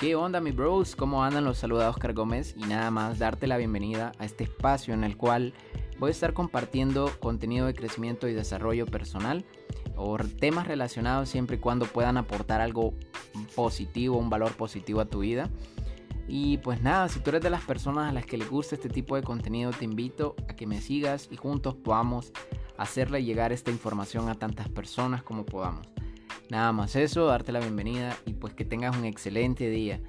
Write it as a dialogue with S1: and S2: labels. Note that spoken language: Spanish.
S1: ¿Qué onda mi bros? ¿Cómo andan los saludados Oscar Gómez? Y nada más darte la bienvenida a este espacio en el cual voy a estar compartiendo contenido de crecimiento y desarrollo personal o temas relacionados siempre y cuando puedan aportar algo positivo, un valor positivo a tu vida. Y pues nada, si tú eres de las personas a las que les gusta este tipo de contenido, te invito a que me sigas y juntos podamos hacerle llegar esta información a tantas personas como podamos. Nada más eso, darte la bienvenida y pues que tengas un excelente día.